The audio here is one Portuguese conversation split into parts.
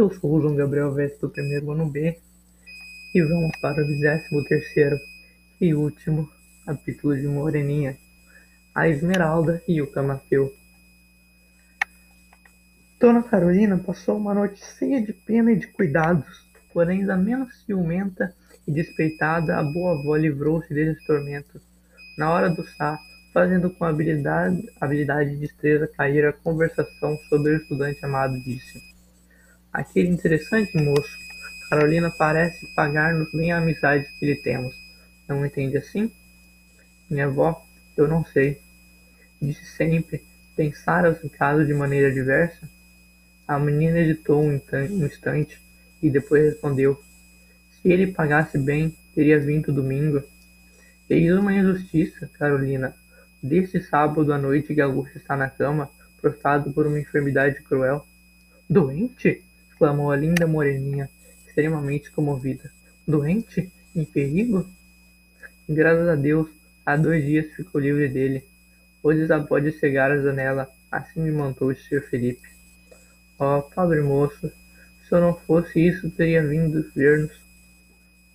Eu sou o João Gabriel Veste do primeiro ano B e vamos para o vigésimo terceiro e último capítulo de Moreninha, a Esmeralda e o Camafeu. Dona Carolina passou uma noite cheia de pena e de cuidados, porém ainda menos ciumenta e despeitada, a boa avó livrou-se desses tormentos. Na hora do chá, fazendo com habilidade, habilidade e destreza cair a conversação sobre o estudante amado, disse: Aquele interessante moço, Carolina parece pagar-nos bem a amizade que lhe temos. Não entende assim? Minha avó, eu não sei. Disse sempre, pensara os casos de maneira diversa? A menina hesitou um instante e depois respondeu: Se ele pagasse bem, teria vindo domingo. Eis uma injustiça, Carolina. Deste sábado à noite que Augusto está na cama, prostrado por uma enfermidade cruel. Doente? Exclamou a linda moreninha, extremamente comovida. Doente? Em perigo? Graças a Deus, há dois dias ficou livre dele. Hoje já pode cegar a janela, assim me mandou o Sr. Felipe. Oh, pobre moço, se eu não fosse isso, teria vindo ver-nos.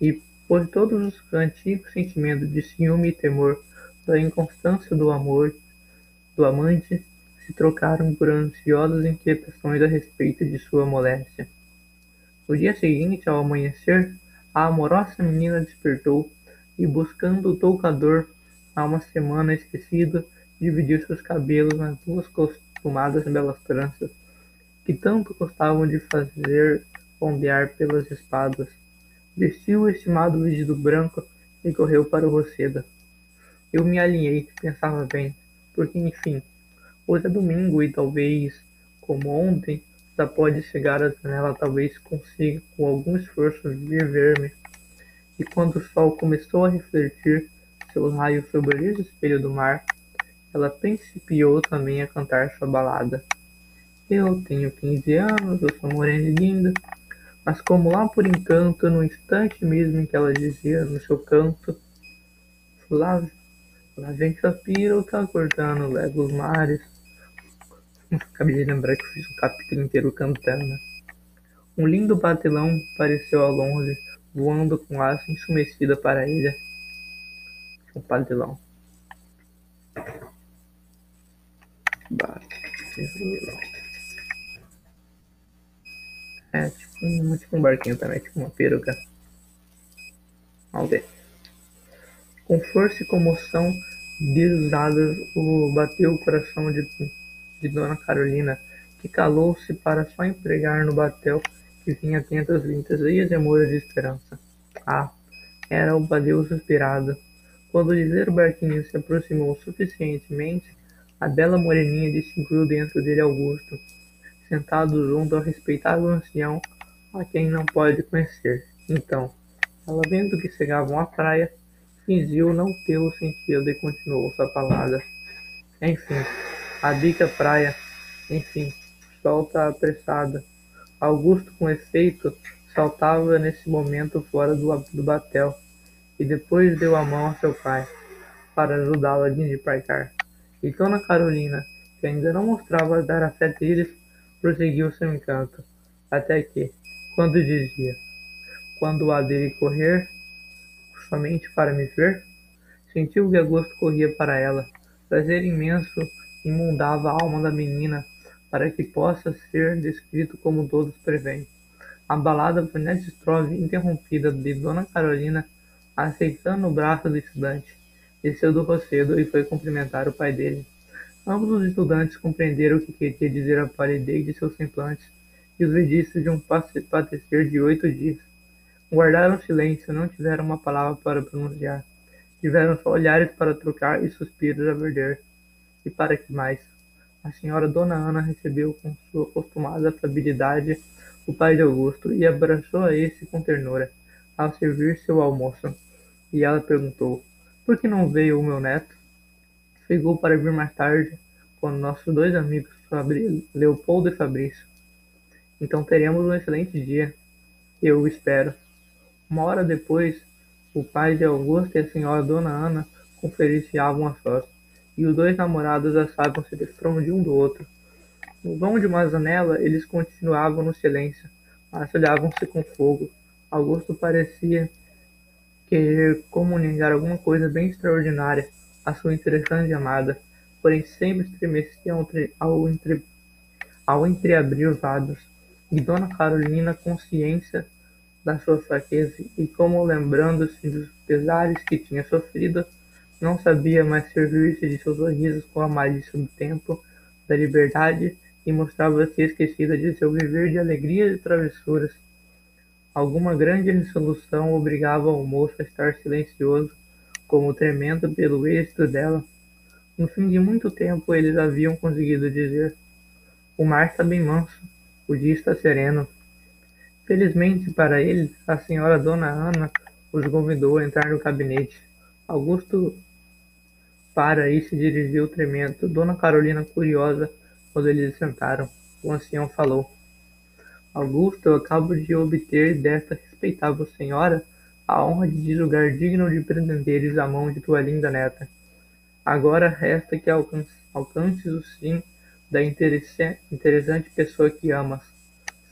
E, por todos os antigos sentimentos de ciúme e temor, da inconstância do amor do amante, se trocaram por ansiosas inquietações a respeito de sua moléstia. No dia seguinte, ao amanhecer, a amorosa menina despertou e, buscando o toucador há uma semana esquecido, dividiu seus cabelos nas duas costumadas belas tranças, que tanto gostavam de fazer ondear pelas espadas. Vestiu o estimado vestido branco e correu para o Roceda. Eu me alinhei, pensava bem, porque enfim, Hoje é domingo e talvez, como ontem, já pode chegar à janela, talvez consiga com algum esforço vir ver-me. E quando o sol começou a refletir seus raios sobre o liso espelho do mar, ela principiou também a cantar sua balada. Eu tenho quinze anos, eu sou morena e linda, mas como lá por encanto, no instante mesmo em que ela dizia no seu canto, lá, lá vem Safira, tá cortando, leva os mares, Acabei de lembrar que eu fiz um capítulo inteiro cantando. Um lindo batelão apareceu ao longe, voando com asa ensumecida para a ilha. Um batelão. Batelão. É, tipo um, tipo um barquinho também, tipo uma peruca. Vamos ver. Com força e comoção desusadas, o bateu o coração de de Dona Carolina, que calou-se para só empregar no batel que vinha tentas vintas e de amor e de esperança. Ah, era o badeu suspirado. Quando o ligeiro barquinho se aproximou suficientemente, a bela moreninha distinguiu dentro dele Augusto, sentado junto ao respeitável ancião a quem não pode conhecer. Então, ela vendo que chegavam à praia, fingiu não tê-lo sentido e continuou sua palavra. Enfim, a dica praia, enfim, solta apressada. Augusto, com efeito, saltava nesse momento fora do, do batel, e depois deu a mão a seu pai, para ajudá-lo a desembarcar. E Dona Carolina, que ainda não mostrava dar a fé deles, prosseguiu seu encanto, até que, quando dizia, quando há dele correr, somente para me ver, sentiu que Augusto corria para ela, prazer imenso imundava a alma da menina, para que possa ser descrito como todos prevêem. A balada foi nessa interrompida de Dona Carolina, aceitando o braço do estudante. Desceu do rocedo e foi cumprimentar o pai dele. Ambos os estudantes compreenderam o que queria dizer a palidez de seus semblantes e os registros de um padecer de oito dias. Guardaram silêncio, não tiveram uma palavra para pronunciar. Tiveram só olhares para trocar e suspiros a verder. E para que mais? A senhora Dona Ana recebeu com sua acostumada afabilidade o pai de Augusto e abraçou a esse com ternura, ao servir seu almoço. E ela perguntou: Por que não veio o meu neto? Chegou para vir mais tarde, com nossos dois amigos, Fabri... Leopoldo e Fabrício. Então teremos um excelente dia. Eu espero. Uma hora depois, o pai de Augusto e a senhora Dona Ana conferenciavam a sós e os dois namorados assavam-se de um do outro. No vão de uma janela, eles continuavam no silêncio, Mas olhavam-se com fogo. Augusto parecia querer comunicar alguma coisa bem extraordinária à sua interessante amada, porém sempre estremecia ao, entre, ao entreabrir os lábios. E Dona Carolina, consciência da sua fraqueza e como lembrando-se dos pesares que tinha sofrido, não sabia mais servir-se de seus sorrisos com a malícia do tempo, da liberdade, e mostrava-se esquecida de seu viver de alegrias e travessuras. Alguma grande resolução obrigava o moço a estar silencioso, como tremendo pelo êxito dela. No fim de muito tempo eles haviam conseguido dizer: O mar está bem manso, o dia está sereno. Felizmente para eles, a senhora Dona Ana os convidou a entrar no gabinete. Augusto para e se dirigiu tremendo. Dona Carolina, curiosa, quando eles sentaram, o ancião falou: Augusto, eu acabo de obter desta respeitável senhora a honra de julgar digno de pretenderes a mão de tua linda neta. Agora resta que alcance, alcances o sim da interessante pessoa que amas.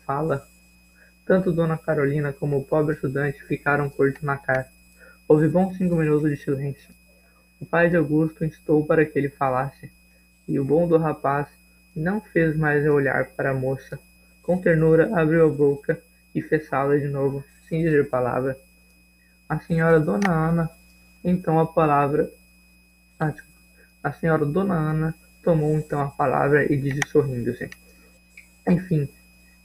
Fala. Tanto Dona Carolina como o pobre estudante ficaram por desmacar. Houve bons cinco minutos de silêncio. O pai de Augusto instou para que ele falasse, e o bom do rapaz não fez mais olhar para a moça. Com ternura abriu a boca e fechá-la de novo, sem dizer palavra. A senhora Dona Ana, então a palavra. Ah, a senhora Dona Ana tomou então a palavra e disse sorrindo-se. Enfim,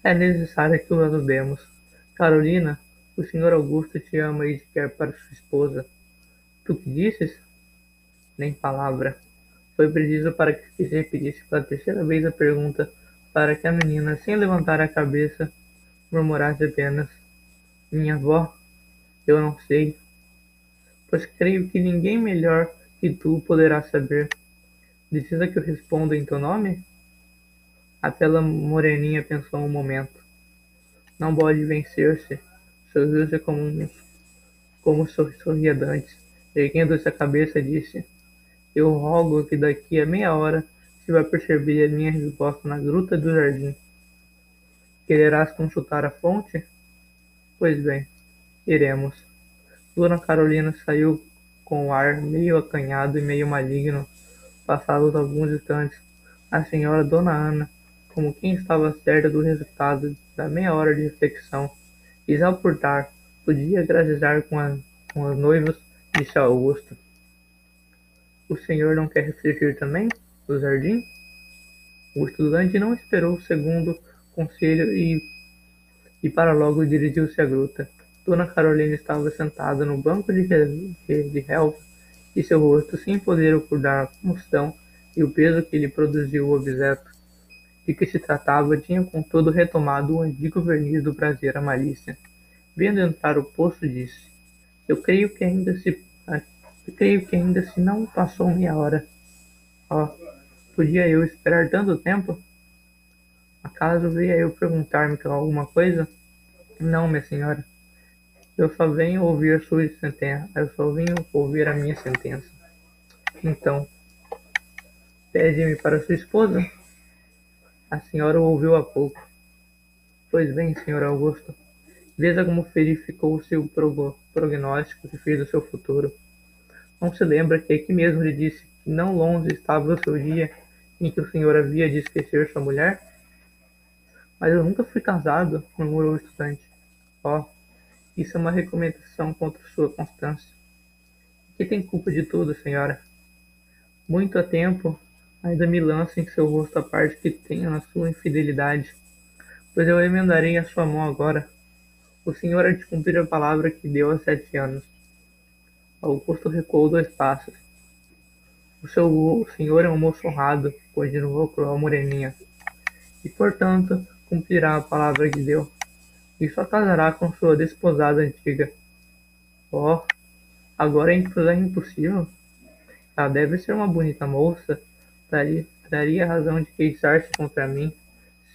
é necessário que o ajudemos. Carolina, o senhor Augusto te ama e te quer para sua esposa. Tu que disses? Nem palavra. Foi preciso para que se repetisse pela terceira vez a pergunta, para que a menina, sem levantar a cabeça, murmurasse apenas: Minha avó, eu não sei, pois creio que ninguém melhor que tu poderá saber. Precisa que eu responda em teu nome? A bela moreninha pensou um momento. Não pode vencer-se. Sorriu-se como, como sorria dantes. Erguendo-se a cabeça, disse: Eu rogo que daqui a meia hora se vai perceber a minha resposta na gruta do jardim. Quererás consultar a fonte? Pois bem, iremos. Dona Carolina saiu com o ar meio acanhado e meio maligno. Passados alguns instantes, a senhora Dona Ana como quem estava certa do resultado da meia hora de reflexão, e ao portar, podia gracejar com, com as noivas, disse Augusto. O senhor não quer refletir também, do jardim? O estudante não esperou o segundo conselho e, e para logo dirigiu-se à gruta. Dona Carolina estava sentada no banco de, de, de relva e seu rosto, sem poder ocultar a comoção e o peso que lhe produziu o objeto, de que se tratava tinha contudo retomado o antigo verniz do prazer à malícia. Vendo entrar o poço, disse: Eu creio que ainda se eu creio que ainda se não passou meia hora. Oh, podia eu esperar tanto tempo? Acaso veio eu perguntar-me alguma coisa? Não, minha senhora. Eu só venho ouvir sua sentença. Eu só venho ouvir a minha sentença. Então, pede-me para sua esposa? A senhora o ouviu há pouco. Pois bem, senhor Augusto, veja como verificou o seu prognóstico que fez do seu futuro. Não se lembra que aqui mesmo lhe disse que não longe estava o seu dia em que o senhor havia de esquecer sua mulher? Mas eu nunca fui casado, murmurou o estudante. Oh, isso é uma recomendação contra sua constância. Que tem culpa de tudo, senhora? Muito a tempo Ainda me lança em seu rosto a parte que tenha na sua infidelidade, pois eu emendarei a sua mão agora. O senhor há de cumprir a palavra que deu há sete anos. Augusto recuou dois passos. O seu o senhor é um moço honrado, continuou cruel moreninha, e portanto cumprirá a palavra que deu, e só casará com sua desposada antiga. Oh, agora é impossível. Ela deve ser uma bonita moça, daria razão de queixar-se contra mim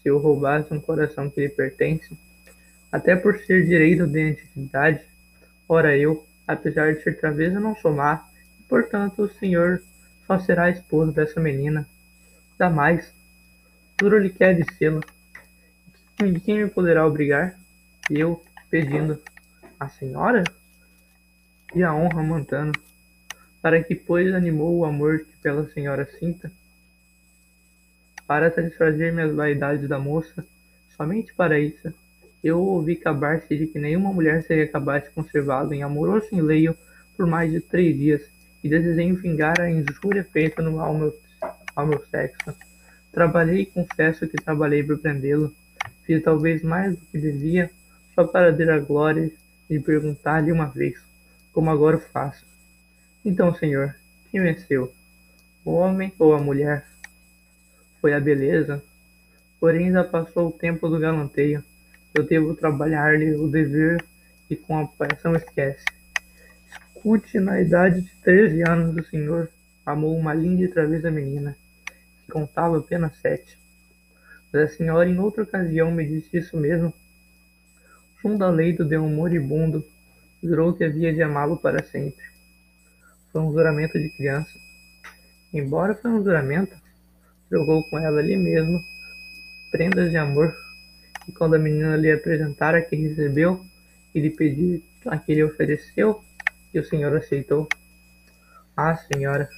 se eu roubasse um coração que lhe pertence, até por ser direito de antiguidade. Ora eu, apesar de ser travesa, não sou má, e portanto o senhor só será esposo dessa menina. Jamais. Duro lhe quer dizê-lo. De quem me poderá obrigar? E eu, pedindo, a senhora? E a honra mantando, para que pois animou o amor que pela senhora sinta? Para satisfazer minhas vaidades da moça, somente para isso, eu ouvi cabar-se de que nenhuma mulher seria capaz de conservá-lo em amoroso enleio por mais de três dias, e desejei vingar a injúria feita no, ao, meu, ao meu sexo. Trabalhei e confesso que trabalhei para prendê-lo. Fiz talvez mais do que devia, só para ter a glória de perguntar-lhe uma vez, como agora faço. Então, senhor, quem venceu? O homem ou a mulher? Foi a beleza? Porém, já passou o tempo do galanteio. Eu devo trabalhar-lhe o dever e com a paixão esquece. Escute, na idade de treze anos, o senhor amou uma linda e travessa menina, que contava apenas sete. Mas a senhora, em outra ocasião, me disse isso mesmo. Junto ao leito de um moribundo, jurou que havia de amá-lo para sempre. Foi um juramento de criança. Embora foi um juramento, jogou com ela ali mesmo prendas de amor, e quando a menina lhe apresentara que recebeu, e lhe pediu a que lhe ofereceu, e o senhor aceitou. Ah, senhora!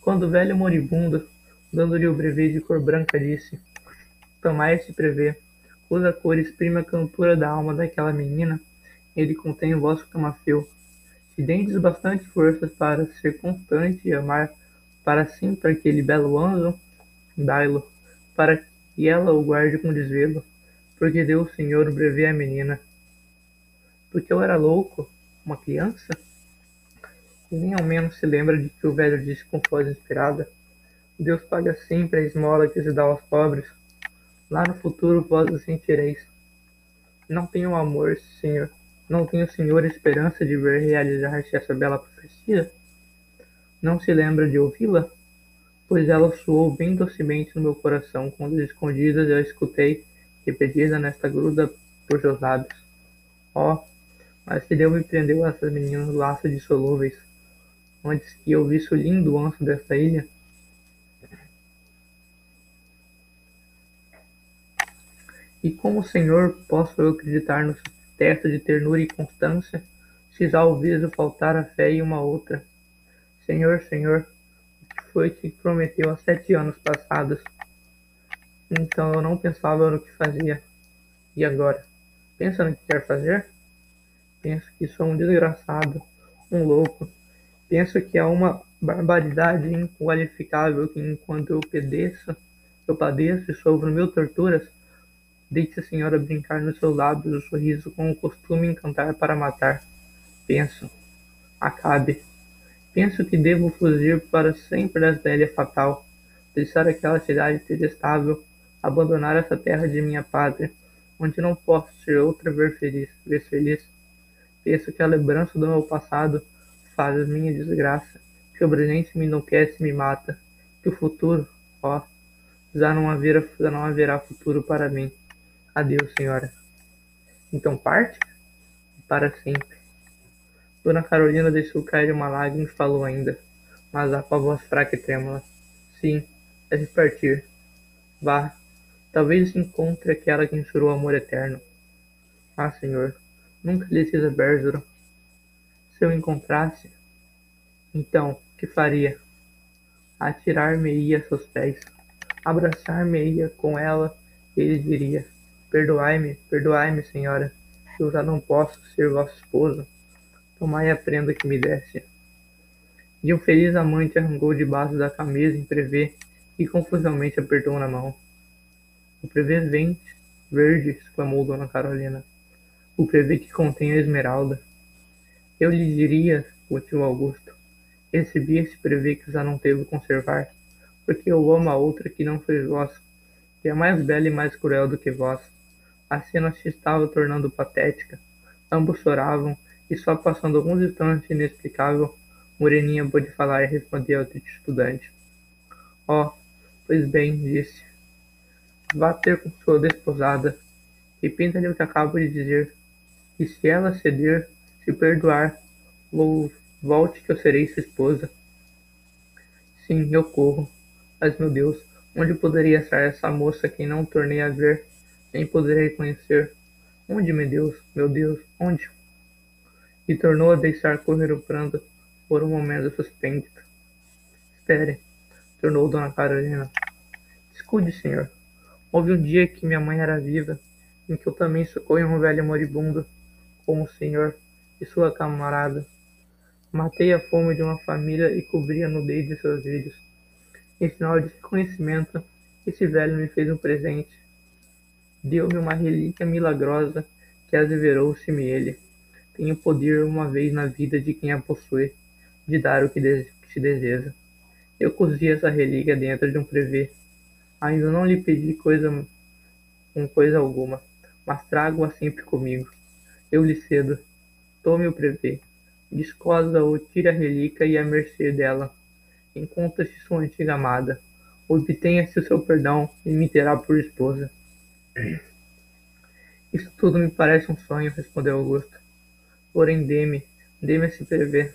Quando o velho moribundo, dando-lhe o brevê de cor branca, disse: Tomai este brevê, cuja cor exprime a cantura da alma daquela menina, ele contém o vosso camafeu. Se dendes bastante forças para ser constante e amar para sempre aquele belo anjo, dai-lo, para que ela o guarde com desvelo, porque deu o Senhor o brevê menina. Porque eu era louco, uma criança? E nem ao menos se lembra de que o velho disse com voz inspirada: Deus paga sempre a esmola que se dá aos pobres. Lá no futuro vós o sentireis. Não tenho amor, Senhor. Não tenho, Senhor, esperança de ver realizar-se essa bela profecia? Não se lembra de ouvi-la? Pois ela soou bem docemente no meu coração, quando escondidas eu escutei, repetida nesta gruda por seus lábios. Oh, mas que Deus me prendeu a essas meninas laços dissolúveis, antes que eu visse o lindo anso desta ilha. E como, Senhor, posso eu acreditar no teto de ternura e constância, se já ouvido faltar a fé em uma outra? Senhor, Senhor, o que foi que prometeu há sete anos passados? Então eu não pensava no que fazia. E agora? Pensa no que quer fazer? Penso que sou um desgraçado, um louco. Penso que é uma barbaridade inqualificável que enquanto eu padeço, eu padeço e sofro mil torturas, deixe a senhora brincar nos seus lábios o sorriso com o costume encantar para matar. Penso. Acabe. Penso que devo fugir para sempre da velha fatal, deixar aquela cidade detestável, abandonar essa terra de minha pátria, onde não posso ser outra vez feliz, vez feliz. Penso que a lembrança do meu passado faz a minha desgraça, que o presente me enlouquece e me mata, que o futuro, ó, já não haverá, já não haverá futuro para mim. Adeus, senhora. Então parte? Para sempre. Dona Carolina deixou cair uma lágrima e falou ainda, mas a voz fraca e trêmula. Sim, deve partir. Vá, talvez encontre aquela que insurou amor eterno. Ah, senhor, Nunca lhe fiz a Berzuro. Se eu encontrasse, então, que faria? Atirar-me-ia a seus pés, abraçar-me-ia com ela, e ele diria: Perdoai-me, perdoai-me, senhora, eu já não posso ser vosso esposo. Tomai a prenda que me desse. E o feliz amante arrancou debaixo da camisa em prevê e confusamente apertou na mão. O prevê vente, verde, exclamou Dona Carolina o PV que contém a esmeralda. Eu lhe diria, o tio Augusto, recebi esse PV que já não devo conservar, porque eu amo a outra que não foi vós, que é mais bela e mais cruel do que vós. A cena se estava tornando patética. Ambos choravam, e só passando alguns instantes inexplicável, Moreninha pôde falar e responder ao triste estudante. Oh, pois bem, disse. Vá ter com sua desposada. Repita-lhe o que acabo de dizer e se ela ceder, se perdoar, volte que eu serei sua esposa. Sim, eu corro. Mas, meu Deus, onde poderia estar essa moça que não tornei a ver, nem poderei conhecer? Onde, meu Deus, meu Deus, onde? E tornou a deixar correr o pranto por um momento suspenso. Espere, tornou Dona Carolina. Escude, senhor. Houve um dia que minha mãe era viva, em que eu também socorri um velho moribundo, como o senhor e sua camarada. Matei a fome de uma família e cobri a nudez de seus filhos. Em sinal de reconhecimento, esse velho me fez um presente. Deu-me uma relíquia milagrosa que asseverou-se-me ele. Tem o poder uma vez na vida de quem a possui, de dar o que, que se deseja. Eu cozi essa relíquia dentro de um prevê. Ainda não lhe pedi coisa com coisa alguma, mas trago-a sempre comigo. Eu lhe cedo. Tome o prevê descosa-o, tire a relíquia e a mercê dela. Encontra-se sua antiga amada. Obtenha-se o seu perdão e me terá por esposa. Isso tudo me parece um sonho, respondeu Augusto. Porém, dê-me, dê-me esse prever.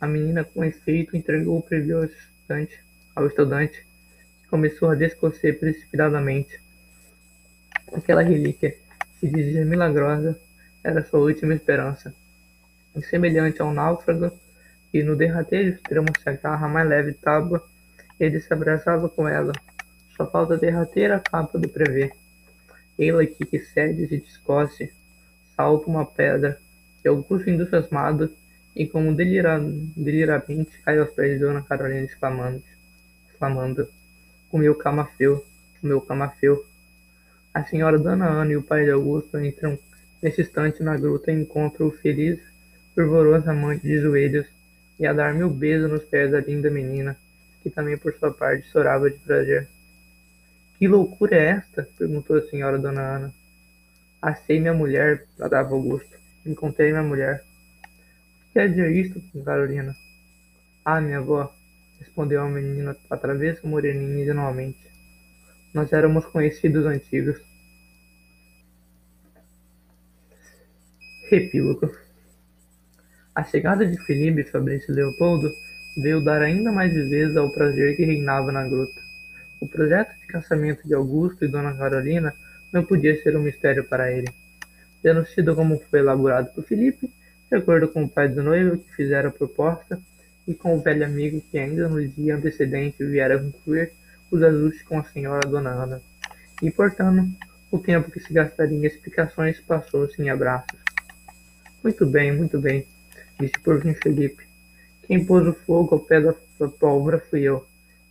A menina, com efeito, entregou o prever ao estudante, ao estudante, começou a descocer precipitadamente. Aquela relíquia, que dizia milagrosa, era sua última esperança semelhante a um náufrago, e no derradeiro extremo se agarra a mais leve tábua, ele se abraçava com ela. Só falta derrater a capa do prevê. Ele aqui que cede e descoce, salta uma pedra, e Augusto entusiasmado, e como delira, deliramente cai aos pés de Dona Carolina exclamando, exclamando, o meu camafeu, o meu camafeu. A senhora Dona Ana e o pai de Augusto entram nesse instante na gruta e encontram o feliz fervoroso amante de joelhos, e a dar mil beijos nos pés da linda menina, que também por sua parte chorava de prazer. Que loucura é esta? perguntou a senhora Dona Ana. Achei minha mulher, bradava Augusto. Encontrei minha mulher. O que quer dizer isto, Carolina? Ah, minha avó, respondeu a menina a travessa moreninha ingenuamente. Nós éramos conhecidos antigos. Repílogo. A chegada de Felipe Fabrício Leopoldo veio dar ainda mais viveza ao prazer que reinava na gruta. O projeto de casamento de Augusto e Dona Carolina não podia ser um mistério para ele. Tendo sido como foi elaborado por Felipe, de acordo com o pai do noivo que fizera a proposta e com o velho amigo que ainda no dia antecedente viera concluir os ajustes com a senhora Dona Ana. E, portanto, o tempo que se gastaria em explicações passou-se em abraços. Muito bem, muito bem, disse por fim Felipe. Quem pôs o fogo ao pé da pólvora fui eu,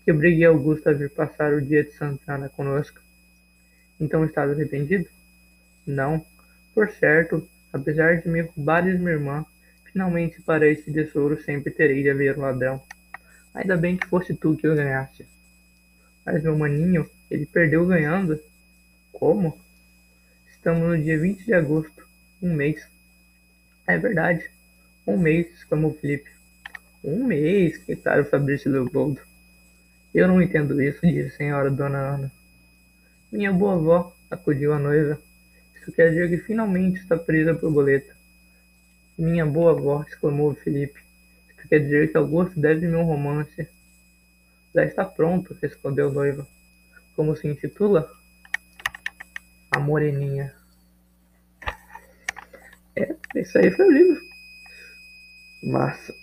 que obriguei Augusto a vir passar o dia de Santana conosco. Então estás arrependido? Não. Por certo, apesar de me roubares minha irmã, finalmente para este tesouro sempre terei de haver um ladrão. Ainda bem que fosse tu que o ganhaste. Mas meu maninho, ele perdeu ganhando. Como? Estamos no dia 20 de agosto, um mês. É verdade. Um mês, exclamou Felipe. Um mês, o Fabrício Leopoldo. Eu não entendo isso, disse a senhora Dona Ana. Minha boa avó, acudiu a noiva. Isso quer dizer que finalmente está presa por boleta. Minha boa avó, exclamou Felipe. Isso quer dizer que Augusto deve-me um romance. Já está pronto, respondeu noiva. Como se intitula? A Moreninha. É, isso aí foi o livro. Massa.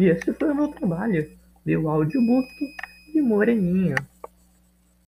E esse foi o meu trabalho. Deu audiobook de Moreninha.